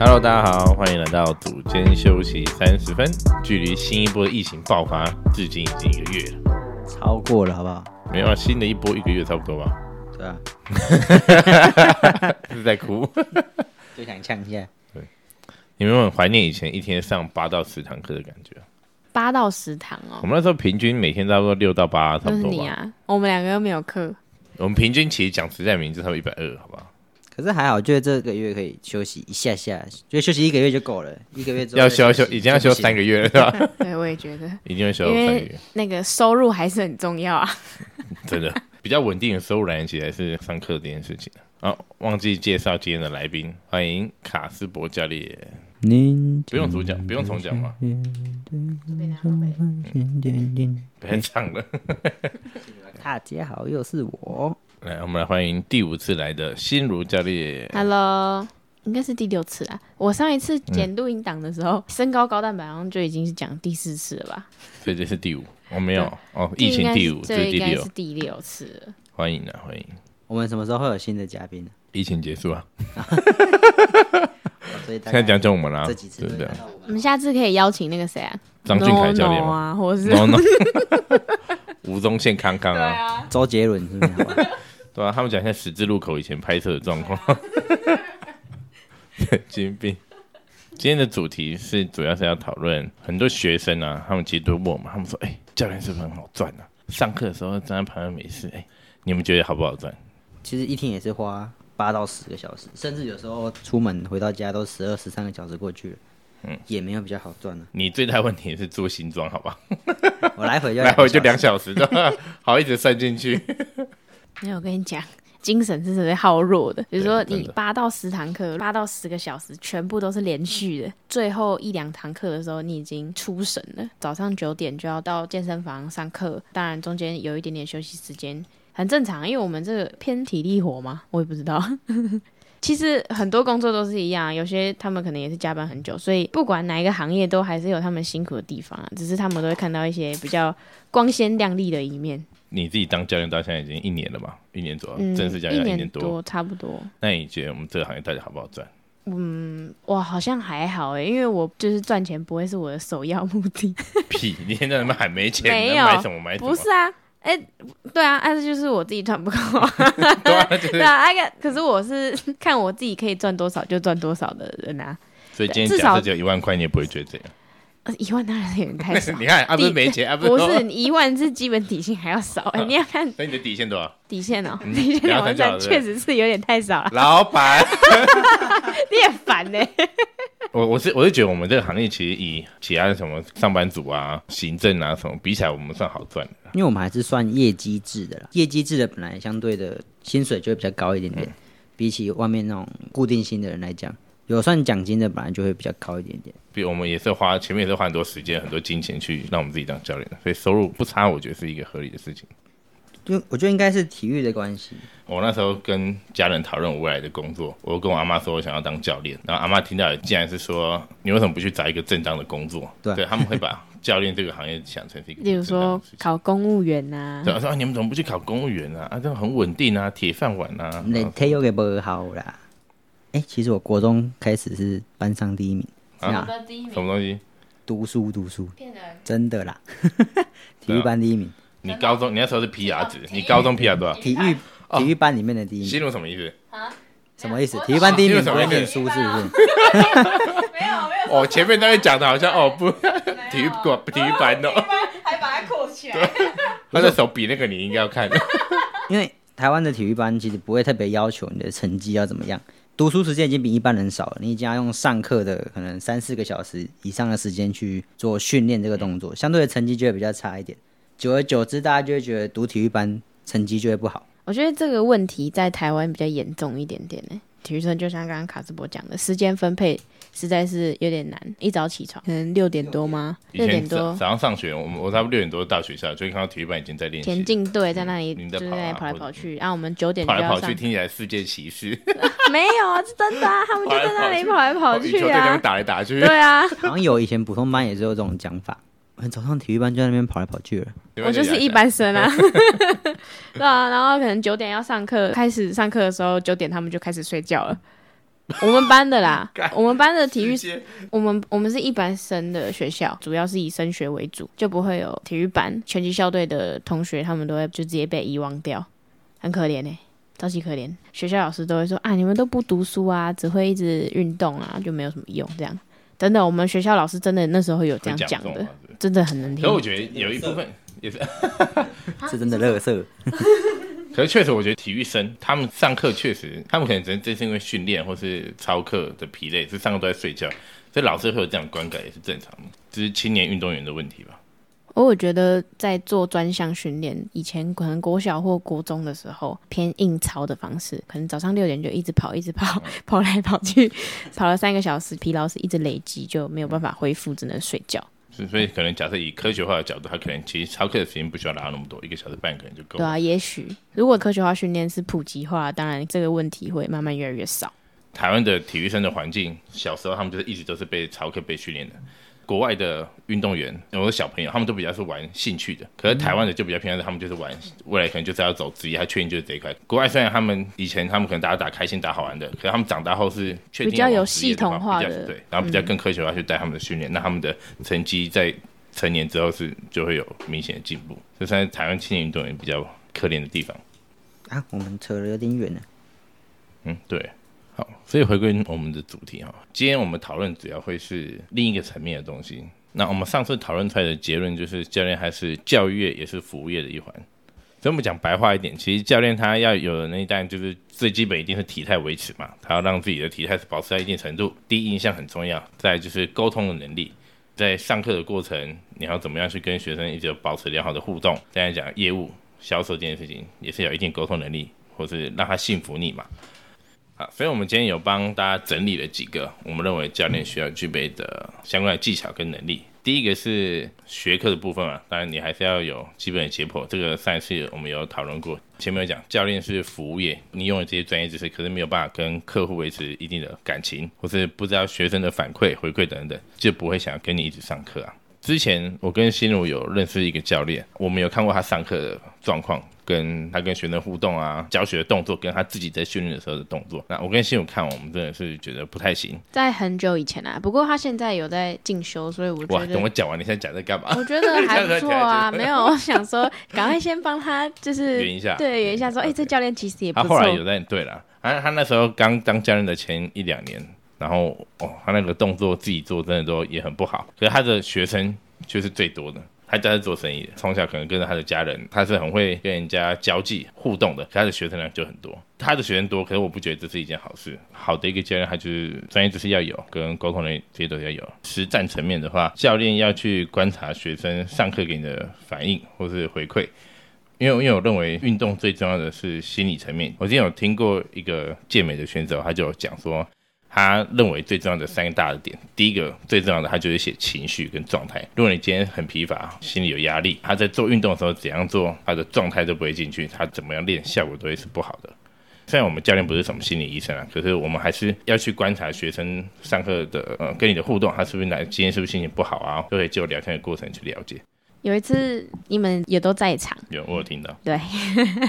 Hello，大家好，欢迎来到组间休息三十分。距离新一波的疫情爆发至今已经一个月了，超过了，好不好？没有啊，新的一波一个月差不多吧？对啊，是在哭？就想呛一下。你们有没有很怀念以前一天上八到十堂课的感觉？八到十堂哦，我们那时候平均每天差不多六到八，差不多吧。你啊，我们两个又没有课，我们平均其实讲实在名字，差不多一百二，好不好？可是还好，觉得这个月可以休息一下下，就休息一个月就够了。一个月之后要休休，已经要休三个月了，是吧？对我也觉得，已经要休三个月，那个收入还是很重要啊。真的比较稳定的收入来源起来是上课这件事情。啊，忘记介绍今天的来宾，欢迎卡斯伯教练。您不用主讲，不用重讲吗？别唱了。大家好，又是我。来，我们来欢迎第五次来的心如教练。Hello，应该是第六次啊。我上一次剪录音档的时候，身高高蛋白好像就已经是讲第四次了吧？所以这是第五，我没有哦，疫情第五，这是第六这应该是，第六次了。欢迎啊，欢迎。我们什么时候会有新的嘉宾呢？疫情结束啊，所以现在概讲讲我们啦，这几次对不对我们下次可以邀请那个谁啊，张俊凯教练吗啊，或者是 吴宗宪康康啊，啊，周杰伦是不是？对啊，他们讲一下十字路口以前拍摄的状况。金币。今天的主题是主要是要讨论很多学生啊，他们其实都问我们，他们说：“哎、教练是不是很好赚啊？上课的时候站在旁边没事，哎、你们觉得好不好赚？其实一天也是花八到十个小时，甚至有时候出门回到家都十二、十三个小时过去了。嗯，也没有比较好赚呢、你最大问题是做新装，好吧？我来回就来回就两小 小时？好，一直算进去。没有，我跟你讲，精神是特别耗弱的。比如说，你八到十堂课，八到十个小时，全部都是连续的。最后一两堂课的时候，你已经出神了。早上九点就要到健身房上课，当然中间有一点点休息时间，很正常。因为我们这个偏体力活嘛，我也不知道。其实很多工作都是一样，有些他们可能也是加班很久，所以不管哪一个行业，都还是有他们辛苦的地方啊。只是他们都会看到一些比较光鲜亮丽的一面。你自己当教练到现在已经一年了嘛？一年左右，嗯，正式教练一年多，差不多。那你觉得我们这个行业到底好不好赚？嗯哇，好像还好诶，因为我就是赚钱不会是我的首要目的。屁！你现在他妈还没钱，没有能买什么买什么？不是啊，哎、对啊，但是就是我自己赚不够啊。对啊，就是对啊，那个可是我是看我自己可以赚多少就赚多少的人啊。所以今天至少假设只有一万块，你也不会觉得这样。呃一万当然是有点太少。你看啊，不是底没钱啊，不是一万是基本底薪还要少哎、你要看那你的底线多少？底线哦、嗯底线两万三确实是有点太少了，老板，你也烦呢、我我是我是觉得我们这个行业其实以其他的什么上班族啊、行政啊什么比起来，我们算好赚的。因为我们还是算业绩制的啦，业绩制的本来相对的薪水就会比较高一点点，嗯比起外面那种固定薪的人来讲，有算奖金的本来就会比较高一点点。比我们也是花前面也是花很多时间、很多金钱去让我们自己当教练的，所以收入不差，我觉得是一个合理的事情。就我觉得应该是体育的关系，我那时候跟家人讨论我未来的工作，我跟我阿妈说我想要当教练，然后阿妈听到竟然是说你为什么不去找一个正当的工作？对他们会把教练这个行业想成是一个 例如说考公务员呐、对，我说、啊、你们怎么不去考公务员啊？啊，这样很稳定啊，铁饭碗啊。那体育给不好啦。哎、其实我国中开始是班上第一名，啊？什么东西？读书读书，骗人。真的啦，体育班第一名，你高中你那时候是 PR 值，你高中 PR 多少？体育体育班里面的第一名，心如什么意思？什么意思？体育班第一名不会念书是不是？哦，前面都会讲的好像哦不，体育馆体育班哦，还把它扣起来。他的手比那个你应该要看。因为台湾的体育班其实不会特别要求你的成绩要怎么样，读书时间已经比一般人少了，你已经要用上课的可能三四个小时以上的时间去做训练这个动作，相对的成绩就会比较差一点。久而久之，大家就会觉得读体育班成绩就会不好。我觉得这个问题在台湾比较严重一点点呢。体育生就像刚刚卡斯伯讲的，时间分配实在是有点难。一早起床，可能六点多吗？六点多，早早上上学，我们我差不多六点多到学校，就会看到体育班已经在练习田径队在那里你就是在跑来跑去，然后我们九点跑来跑去，。听起来世界骑士，没有啊，是真的啊，他们就在那里跑来跑去啊。打来打去。对啊，好像有以前普通班也是有这种讲法，我们早上体育班就在那边跑来跑去了。我就是一般生啊。对啊，然后可能九点要上课，开始上课的时候九点他们就开始睡觉了。我们班的啦，我们班的体育我们我们是一般生的学校，主要是以升学为主，就不会有体育班。拳击校队的同学，他们都会就直接被遗忘掉，很可怜呢、超级可怜。学校老师都会说啊，你们都不读书啊，只会一直运动啊，就没有什么用。这样真的，我们学校老师真的那时候有这样讲的真的很能听可。我觉得有一部分也是，是真的乐色。可是确实，我觉得体育生他们上课确实，他们可能真真是因为训练或是操课的疲累，是上课都在睡觉，所以老师会有这样的观感也是正常的，这是青年运动员的问题吧。而我觉得在做专项训练，以前可能国小或国中的时候偏硬操的方式，可能早上六点就一直跑，一直跑，跑来跑去，跑了三个小时，疲劳是一直累积，就没有办法恢复，只能睡觉。是所以可能假设以科学化的角度，他可能其实操课的时间不需要拉那么多，一个小时半可能就够了。对啊，也许如果科学化训练是普及化，当然这个问题会慢慢越来越少。台湾的体育生的环境，小时候他们就是一直都是被操课被训练的。国外的运动员，有的小朋友，他们都比较是玩兴趣的，可是台湾的就比较偏向他们就是玩，未来可能就是要走职业，他确定就是这一块。国外虽然他们以前他们可能大家打开心打好玩的，可是他们长大后是确定比较有系统化的比较对，然后比较更科学化去带他们的训练，那他们的成绩在成年之后是就会有明显的进步，这算是台湾青年运动员比较可怜的地方。啊，我们扯的有点远了。嗯，对。好，所以回归我们的主题哈，今天我们讨论主要会是另一个层面的东西。那我们上次讨论出来的结论就是，教练还是教育业也是服务业的一环。所以我们讲白话一点，其实教练他要有的那一单就是最基本一定是体态维持嘛，他要让自己的体态是保持在一定程度。第一印象很重要，再就是沟通的能力，在上课的过程你要怎么样去跟学生一直保持良好的互动。再来讲业务销售这件事情，也是有一定沟通能力，或是让他信服你嘛。啊，所以我们今天有帮大家整理了几个我们认为教练需要具备的相关的技巧跟能力。第一个是学科的部分嘛，当然你还是要有基本的解剖，这个上一次我们有讨论过。前面有讲，教练是服务业，你用了这些专业知识，可是没有办法跟客户维持一定的感情，或是不知道学生的反馈、回馈等等，就不会想要跟你一直上课啊。之前我跟新如有认识一个教练，我们有看过他上课的状况，跟他跟学生互动啊，教学的动作，跟他自己在训练的时候的动作。那我跟新友看，我们真的是觉得不太行。在很久以前啊，不过他现在有在进修，所以我，觉得等我讲完，你现在讲在干嘛？我觉得还不错啊。没有，我想说，赶快先帮他，就是圆一下对，圆一下说，哎、这教练其实也不错他后。来有在对了，他他那时候刚当教练的前一两年，然后哦，他那个动作自己做真的都也很不好，可是他的学生却是最多的。他家是做生意的，从小可能跟着他的家人，他是很会跟人家交际互动的，他的学生量就很多。他的学生多，可是我不觉得这是一件好事。好的一个教练，他就是专业知识要有，跟沟通能力这些都要有。实战层面的话，教练要去观察学生上课给你的反应或是回馈，因为因为我认为运动最重要的是心理层面。我之前有听过一个健美的选手，他就讲说，他认为最重要的三个大的点，第一个最重要的，他就是写情绪跟状态。如果你今天很疲乏，心里有压力，他在做运动的时候怎样做，他的状态都不会进去，他怎么样练效果都会是不好的。虽然我们教练不是什么心理医生啊，可是我们还是要去观察学生上课的呃跟你的互动，他是不是来今天是不是心情不好啊，都可以就聊天的过程去了解。有一次你们也都在场，有我有听到，对，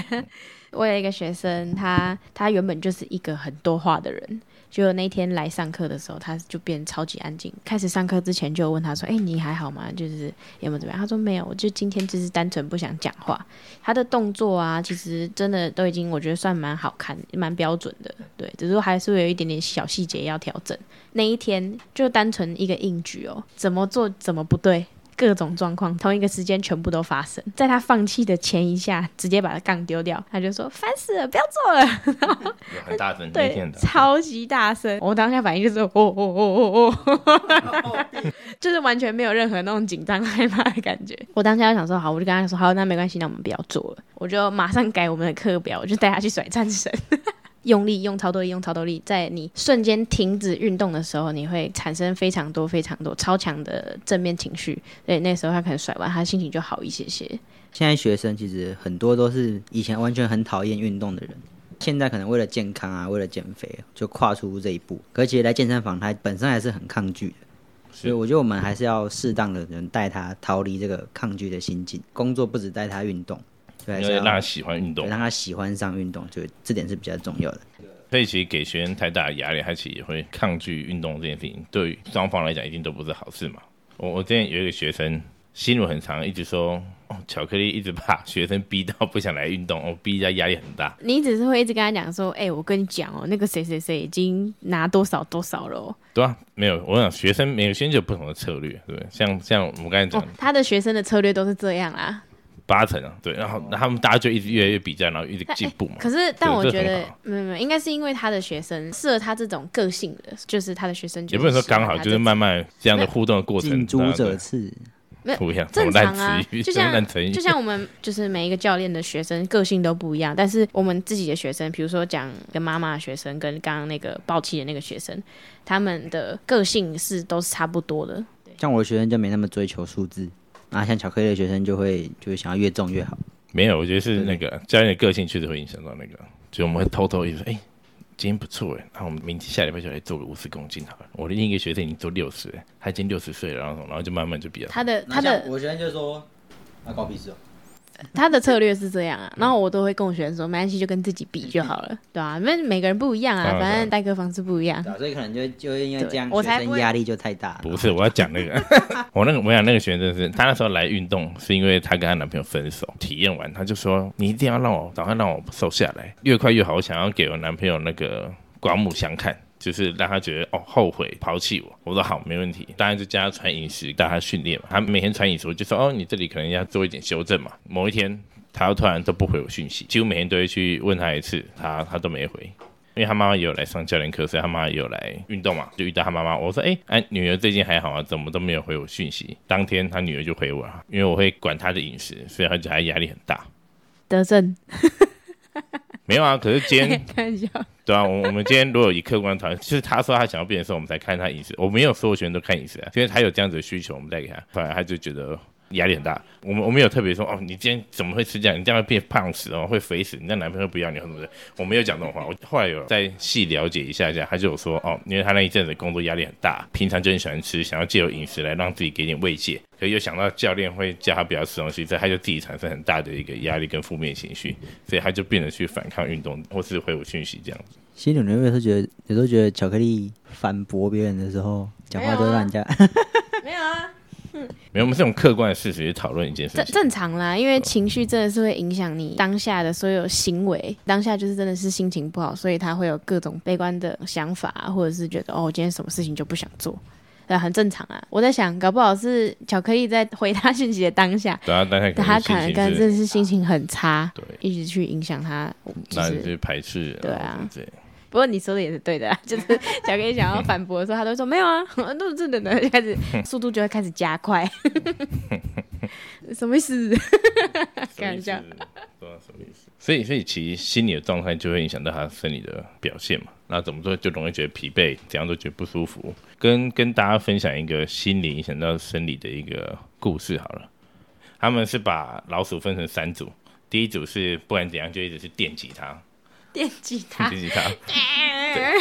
我有一个学生，他他原本就是一个很多话的人，结果那天来上课的时候，他就变超级安静。开始上课之前就问他说：“哎、你还好吗？就是有没有怎么样？”他说：“没有，我就今天就是单纯不想讲话。”他的动作啊，其实真的都已经我觉得算蛮好看、蛮标准的，对，只是还是会有一点点小细节要调整。那一天就单纯一个硬举哦，怎么做怎么不对。各种状况同一个时间全部都发生，在他放弃的前一下，直接把他杠丢掉，他就说烦死了，不要做了，有很大声，那对天，的超级大声。我当下反应就是哦哦哦哦哦，就是完全没有任何那种紧张害怕的感觉。我当下就想说好，我就跟他说好，那没关系，那我们不要做了，我就马上改我们的课表，我就带他去甩战绳。用力，用超多力，用超多力，在你瞬间停止运动的时候，你会产生非常多、非常多超强的正面情绪。所以，那时候他可能甩完，他心情就好一些些。现在学生其实很多都是以前完全很讨厌运动的人，现在可能为了健康啊，为了减肥就跨出这一步。可是其实来健身房，他本身还是很抗拒的。所以我觉得我们还是要适当的人带他逃离这个抗拒的心境。工作不止带他运动，对，要因为让他喜欢运动对，让他喜欢上运动，就这点是比较重要的。所以其实给学生太大的压力，他其实也会抗拒运动这件事情，对于双方来讲一定都不是好事嘛。我我之前有一个学生心路很长，一直说哦，巧克力一直把学生逼到不想来运动，哦，逼他压力很大。你只是会一直跟他讲说，哎、我跟你讲哦，那个谁谁谁已经拿多少多少了哦。对啊，没有，我想学生每个学生就有不同的策略，对不对？像像我们刚才讲哦，他的学生的策略都是这样啦。八成啊，对，然后他们大家就一直越来越比较，然后一直进步嘛。可是，但我觉得没有没有，应该是因为他的学生适合他这种个性的，就是他的学生就也不能说刚好，就是慢慢慢这样的互动的过程，近朱者赤，不一样，正常啊，就像 就像我们就是每一个教练的学生个性都不一样，但是我们自己的学生，比如说讲跟妈妈的学生，跟刚刚那个暴气的那个学生，他们的个性是都是差不多的。像我的学生就没那么追求数字，啊，像巧克力的学生就会就是想要越重越好。没有，我觉得是那个教练的个性确实会影响到那个，就我们会偷偷一直说，哎、今天不错哎，那我们明天下礼拜就来做个五十公斤好了。我的另一个学生已经做六十，他已经六十岁了，然后然后就慢慢就比较他的他的我学生就说，那搞屁事哦。他的策略是这样啊，然后我都会跟我学生说，没关系，就跟自己比就好了，对啊，因为每个人不一样啊，反正代课方式不一样。对啊，所以可能就就会因为这样，对我才压力就太大。不是，我要讲那个，我那个我想那个学生是，她那时候来运动是因为她跟她男朋友分手，体验完她就说，你一定要让我赶快让我瘦下来，越快越好。我想要给我男朋友那个刮目相看，就是让他觉得哦后悔抛弃我。我说好，没问题。当然就教他传饮食，带他训练嘛。他每天传饮食，我就说哦，你这里可能要做一点修正嘛。某一天他突然都不回我讯息，几乎每天都会去问他一次，他他都没回。因为他妈妈也有来上教练课，所以他妈妈也有来运动嘛，就遇到他妈妈。我说：“哎、哎、女儿最近还好啊？怎么都没有回我讯息？”当天他女儿就回我了，因为我会管她的饮食，所以他觉得压力很大。得正，没有啊，可是今天 对啊，我我们今天如果以客观讨论，就是他说他想要变的时候，我们才看他饮食。我没有所有学生都看饮食啊，因为他有这样子的需求，我们再给他，反而他就觉得压力很大。我们我们有特别说哦，你今天怎么会吃这样？你这样会变胖死哦，会肥死，你那男朋友不要你什么的。我没有讲这种话，我后来有再细了解一下，这样他就有说哦，因为他那一阵子工作压力很大，平常就很喜欢吃，想要借由饮食来让自己给点慰藉。可是又想到教练会叫他不要吃东西，所以他就自己产生很大的一个压力跟负面情绪，所以他就变得去反抗运动，或是回我讯息这样子。心里有时候觉得，有时候觉得巧克力反驳别人的时候，讲话都会让人家没有啊，没有，我们是用客观的事实去讨论一件事正情。正正常啦，因为情绪真的是会影响你当下的所有行为，当下就是真的是心情不好，所以他会有各种悲观的想法，或者是觉得哦，我今天什么事情就不想做。对，很正常啊。我在想，搞不好是巧克力在回他讯息的当下，对啊，但他可他可能跟真的是心情很差，对，一直去影响他。就是，那你就排斥，对啊对，不过你说的也是对的啦，就是小 K 想要反驳的时候，他都会说没有啊，都是真的呢，就 开始速度就会开始加快。什么意思？开玩笑什么意思，不知道什么意思。所以，所以其实心理的状态就会影响到他生理的表现嘛。那怎么做就容易觉得疲惫，怎样都觉得不舒服。跟跟大家分享一个心理影响到生理的一个故事好了。他们是把老鼠分成三组，第一组是不管怎样就一直是电击它，电吉他电击它。对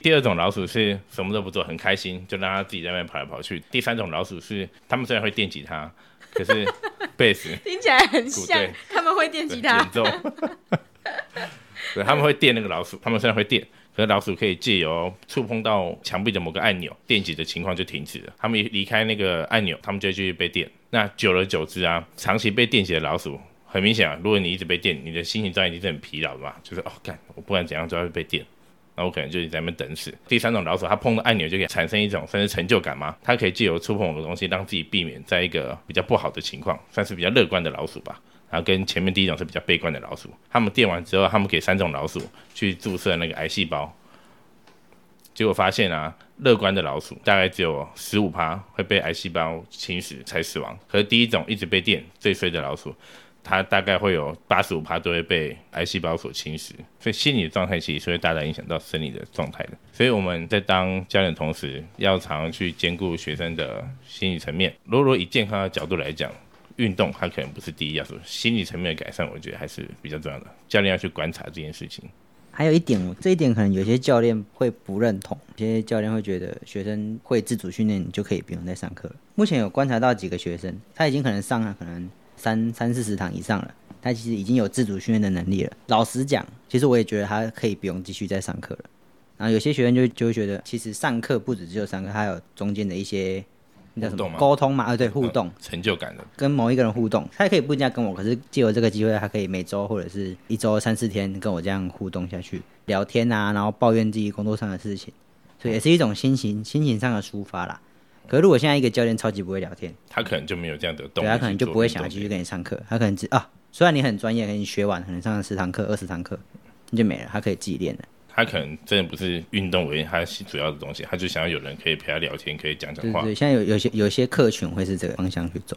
第二种老鼠是什么都不做，很开心，就让它自己在那边跑来跑去。第三种老鼠是他们虽然会电吉他，可是 贝斯听起来很像对他们会电吉他演。奏。对，他们会电那个老鼠，他们虽然会电，可是老鼠可以借由触碰到墙壁的某个按钮，电击的情况就停止了。他们一离开那个按钮，他们就会继续被电。那久而久之啊，长期被电击的老鼠，很明显啊，如果你一直被电，你的心情状态一定是很疲劳的嘛，就是哦，干，我不管怎样都要被电。那我可能就一直在那边等死。第三种老鼠，它碰到按钮就可以产生一种算是成就感嘛，它可以借由触碰某个东西，让自己避免在一个比较不好的情况，算是比较乐观的老鼠吧。然后跟前面第一种是比较悲观的老鼠，他们电完之后，他们给三种老鼠去注射那个癌细胞，结果发现啊，乐观的老鼠大概只有十五趴会被癌细胞侵蚀才死亡，可是第一种一直被电最衰的老鼠，它大概会有八十五趴都会被癌细胞所侵蚀，所以心理的状态其实是会大大影响到生理的状态的。所以我们在当教练的同时，要常去兼顾学生的心理层面。如果以健康的角度来讲，运动它可能不是第一要素，心理层面的改善，我觉得还是比较重要的。教练要去观察这件事情。还有一点，这一点可能有些教练会不认同，有些教练会觉得学生会自主训练，你就可以不用再上课了。目前有观察到几个学生，他已经可能上了可能三三四十堂以上了，他其实已经有自主训练的能力了。老实讲，其实我也觉得他可以不用继续再上课了。然后有些学生就就会觉得，其实上课不止只有上课，还有中间的一些那叫什么沟通嘛？啊，对，互动。成就感的，跟某一个人互动，他也可以不一定要跟我，可是借由这个机会，他可以每周或者是一周三四天跟我这样互动下去，聊天啊，然后抱怨自己工作上的事情，所以也是一种心情心情上的抒发啦。可是如果现在一个教练超级不会聊天，他可能就没有这样的动力，对他可能就不会想要继续。跟你上课，他可能只啊，虽然你很专业，可能你学完可能上了十堂课、二十堂课，你就没了，他可以自己练了。他可能真的不是运动为他主要的东西，他就想要有人可以陪他聊天，可以讲讲话。对现在有有些有些客群会是这个方向去走。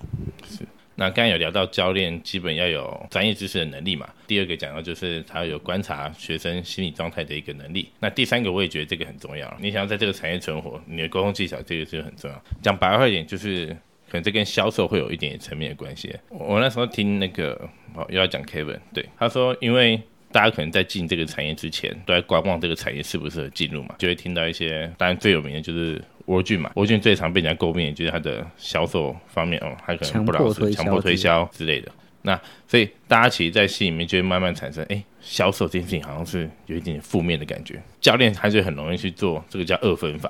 那刚才有聊到教练基本要有专业知识的能力嘛，第二个讲到就是他有观察学生心理状态的一个能力。那第三个我也觉得这个很重要，你想要在这个产业存活，你的沟通技巧这个是很重要。讲白话一点，就是可能这跟销售会有一点层面的关系。我我那时候听那个哦又要讲 Kevin，对他说，因为大家可能在进这个产业之前都在观望这个产业适不适合进入嘛，就会听到一些，当然最有名的就是沃俊嘛，沃俊最常被人家诟病的就是他的销售方面哦，他可能不老实，强迫推销之类的。那所以大家其实，在心里面就会慢慢产生，哎，销售这件事情好像是有一点负面的感觉。教练他就很容易去做这个叫二分法，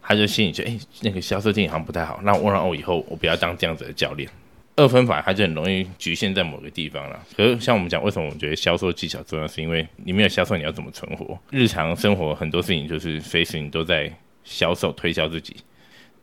他就心里觉得，哎，那个销售这件好像不太好，那我让我以后我不要当这样子的教练。二分法它就很容易局限在某个地方了。可是像我们讲，为什么我觉得销售技巧重要？是因为你没有销售，你要怎么存活？日常生活很多事情就是随时你都在销售推销自己。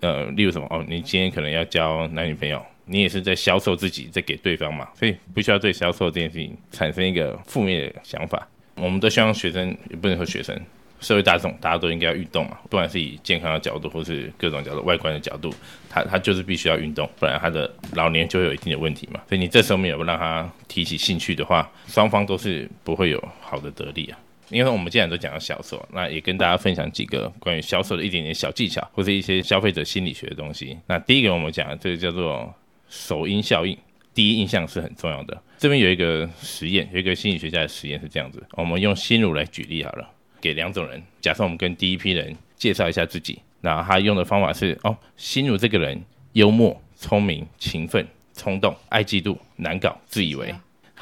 呃，例如什么哦，你今天可能要交男女朋友，你也是在销售自己，在给对方嘛，所以不需要对销售这件事情产生一个负面的想法。我们都希望学生，也不能说学生，社会大众，大家都应该要运动嘛，不管是以健康的角度，或是各种角度、外观的角度，他他就是必须要运动，不然他的老年就会有一定的问题嘛。所以你这时候没有让他提起兴趣的话，双方都是不会有好的得利啊。因为我们既然都讲到销售，那也跟大家分享几个关于销售的一点点小技巧，或者一些消费者心理学的东西。那第一个我们讲的这个叫做首因效应，第一印象是很重要的。这边有一个实验，有一个心理学家的实验是这样子，我们用心如来举例好了，给两种人，假设我们跟第一批人介绍一下自己，那他用的方法是哦，心如这个人幽默、聪明、勤奋、冲动、爱嫉妒、难搞、自以为。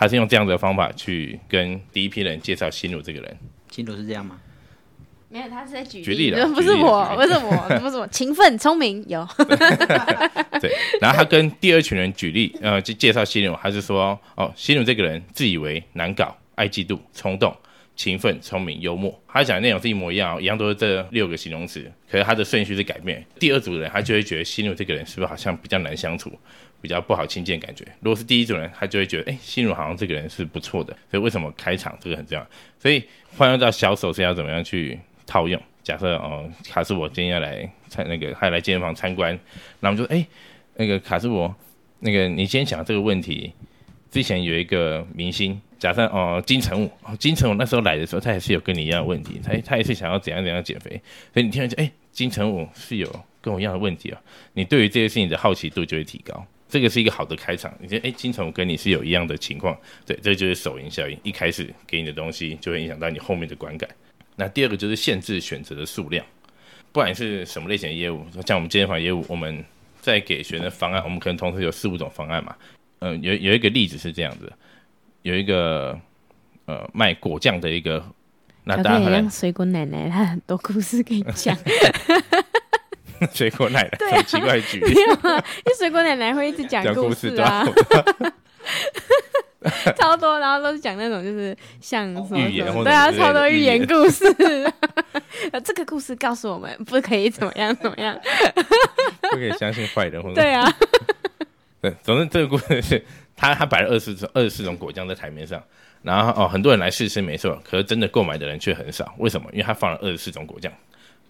他是用这样的方法去跟第一批人介绍心如这个人，心如是这样吗？没有，他是在举举例了不是我，不是我，不是我，勤奋聪明有，对，然后他跟第二群人举例，呃，就介绍心如，他是说，哦，心如这个人自以为难搞、爱嫉妒、冲动、勤奋、聪明、幽默。他讲的内容是一模一样、一样都是这六个形容词，可是他的顺序是改变。第二组人他就会觉得心如这个人是不是好像比较难相处，比较不好亲近的感觉。如果是第一组人，他就会觉得，哎，心如好像这个人是不错的。所以为什么开场这个很重要？所以换用到小手是要怎么样去套用？假设哦，卡斯我今天要来参那个，他来健身房参观，那我们就哎，那个卡斯伯，那个你今天讲这个问题，之前有一个明星，假设哦金城武，金城武那时候来的时候，他也是有跟你一样的问题，他他也是想要怎样怎样减肥，所以你听了就哎，金城武是有跟我一样的问题啊，你对于这些事情的好奇度就会提高。这个是一个好的开场，你觉得哎，金城武跟你是有一样的情况，对，这就是首因效应，一开始给你的东西就会影响到你后面的观感。那第二个就是限制选择的数量，不管是什么类型的业务，像我们健身房业务，我们在给学生方案，我们可能同时有四五种方案嘛。嗯、有有一个例子是这样子，有一个呃卖果酱的一个，那小大家可能朋友像水果奶奶，她很多故事可以讲，水果奶奶对啊很奇怪的举例没，有啊？因为水果奶奶会一直讲讲故事啊，对 超多，然后都是讲那种就是像什么寓言对啊，超多寓寓言言故事。呃这个故事告诉我们不可以怎么样怎么样。不可以相信坏人或者对啊，对，总之这个故事是他他摆了二十种二十四种果酱在台面上，然后哦很多人来试吃没错，可是真的购买的人却很少，为什么？因为他放了二十四种果酱，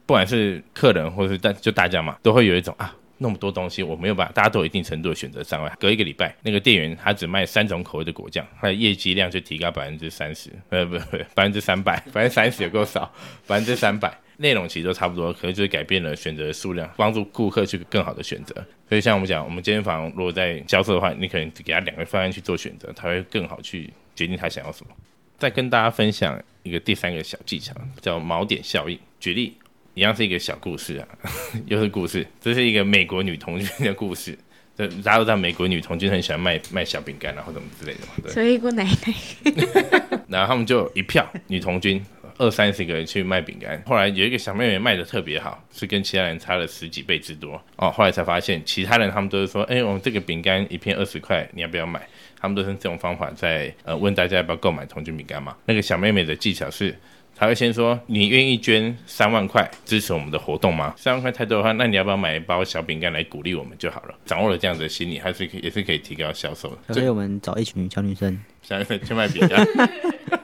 不管是客人或是大就大家嘛，都会有一种啊。那么多东西，我没有办法，大家都有一定程度的选择障碍。隔一个礼拜，那个店员他只卖三种口味的果酱，他的业绩量就提高百分之三十，呃，不不，百分之三百，百分之三十有够少，百分之三百。内容其实都差不多，可能就是改变了选择的数量，帮助顾客去更好的选择。所以像我们讲，我们健身房如果在销售的话，你可能给他两个方案去做选择，他会更好去决定他想要什么。再跟大家分享一个第三个小技巧，叫锚点效应。举例，一样是一个小故事啊，又是故事，这是一个美国女同学的故事。对，大家都知道美国女童军很喜欢卖卖小饼干啊，或者什么之类的嘛。对，所以姑奶奶 然后他们就一票女童军，二三十个人去卖饼干。后来有一个小妹妹卖的特别好，是跟其他人差了十几倍之多哦。后来才发现，其他人他们都是说，哎，我们这个饼干一片二十块，你要不要买？他们都是这种方法在呃问大家要不要购买童军饼干嘛。那个小妹妹的技巧是。他会先说：“你愿意捐三万块支持我们的活动吗？三万块太多的话，那你要不要买一包小饼干来鼓励我们就好了？掌握了这样子的心理，还是可以也是可以提高销售的。所以我们找一群小女生，想去卖饼干，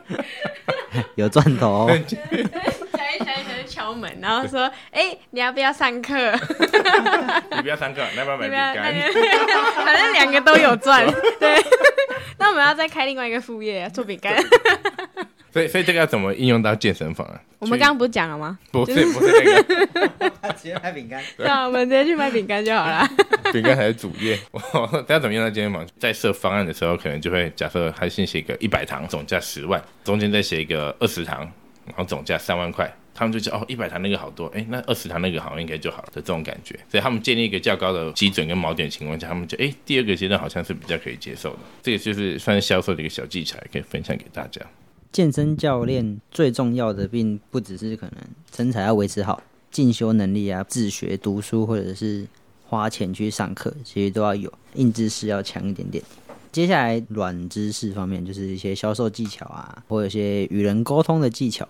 有钻头、哦。小一小一小一敲门，然后说：“ 哎、你要不要上课？你不要上课，你要不要买你不要，饼干？反正两个都有赚。对，那我们要再开另外一个副业，做饼干。所以所以这个要怎么应用到健身房啊？我们刚刚不是讲了吗？不是不是那个 直接卖饼干，对啊，我们直接去卖饼干就好了。饼干还是主业。我大家怎么用到健身房？在设方案的时候，可能就会假设他先写一个一百堂，总价十万，中间再写一个二十堂，然后总价三万块。他们就觉得哦，一百堂那个好多，哎，那二十堂那个好像应该就好了的这种感觉。所以他们建立一个较高的基准跟锚点的情况下，他们就哎，第二个阶段好像是比较可以接受的。这个就是算是销售的一个小技巧，也可以分享给大家。健身教练最重要的，并不只是可能身材要维持好，进修能力啊、自学、读书，或者是花钱去上课，其实都要有，硬知识要强一点点。接下来软知识方面，就是一些销售技巧啊，或者一些与人沟通的技巧，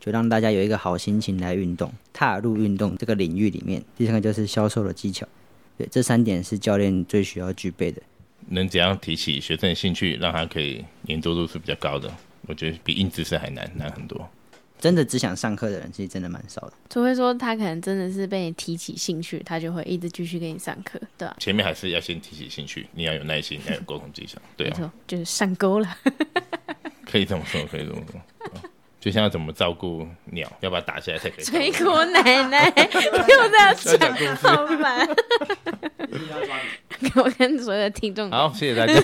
就让大家有一个好心情来运动，踏入运动这个领域里面。第三个就是销售的技巧，对，这三点是教练最需要具备的。能怎样提起学生的兴趣，让他可以粘着度是比较高的？我觉得比硬知识还难，难很多。真的只想上课的人，其实真的蛮少的。除非说他可能真的是被你提起兴趣，他就会一直继续给你上课，对吧、前面还是要先提起兴趣，你要有耐心，要有沟通技巧。对啊，没错，就是上钩了。可以这么说，可以这么说。就像要怎么照顾鸟，要把它打下来才可以。水果奶奶 又这样要讲好烦。我跟所有的听众好，谢谢大家。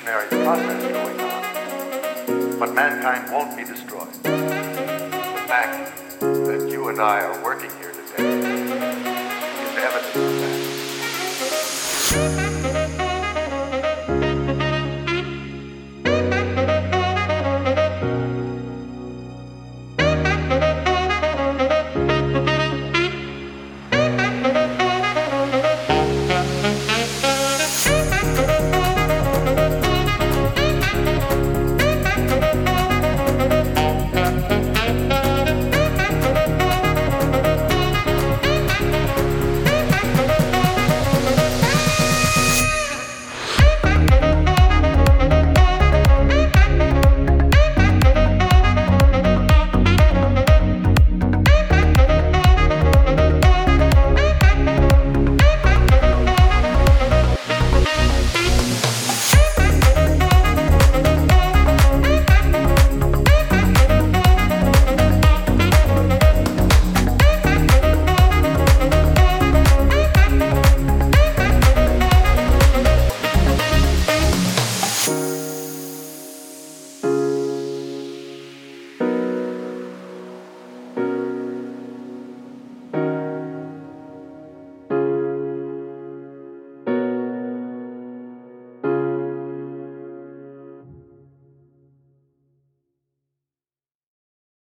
Evolutionary process going on, but mankind won't be destroyed. The fact that you and I are working here today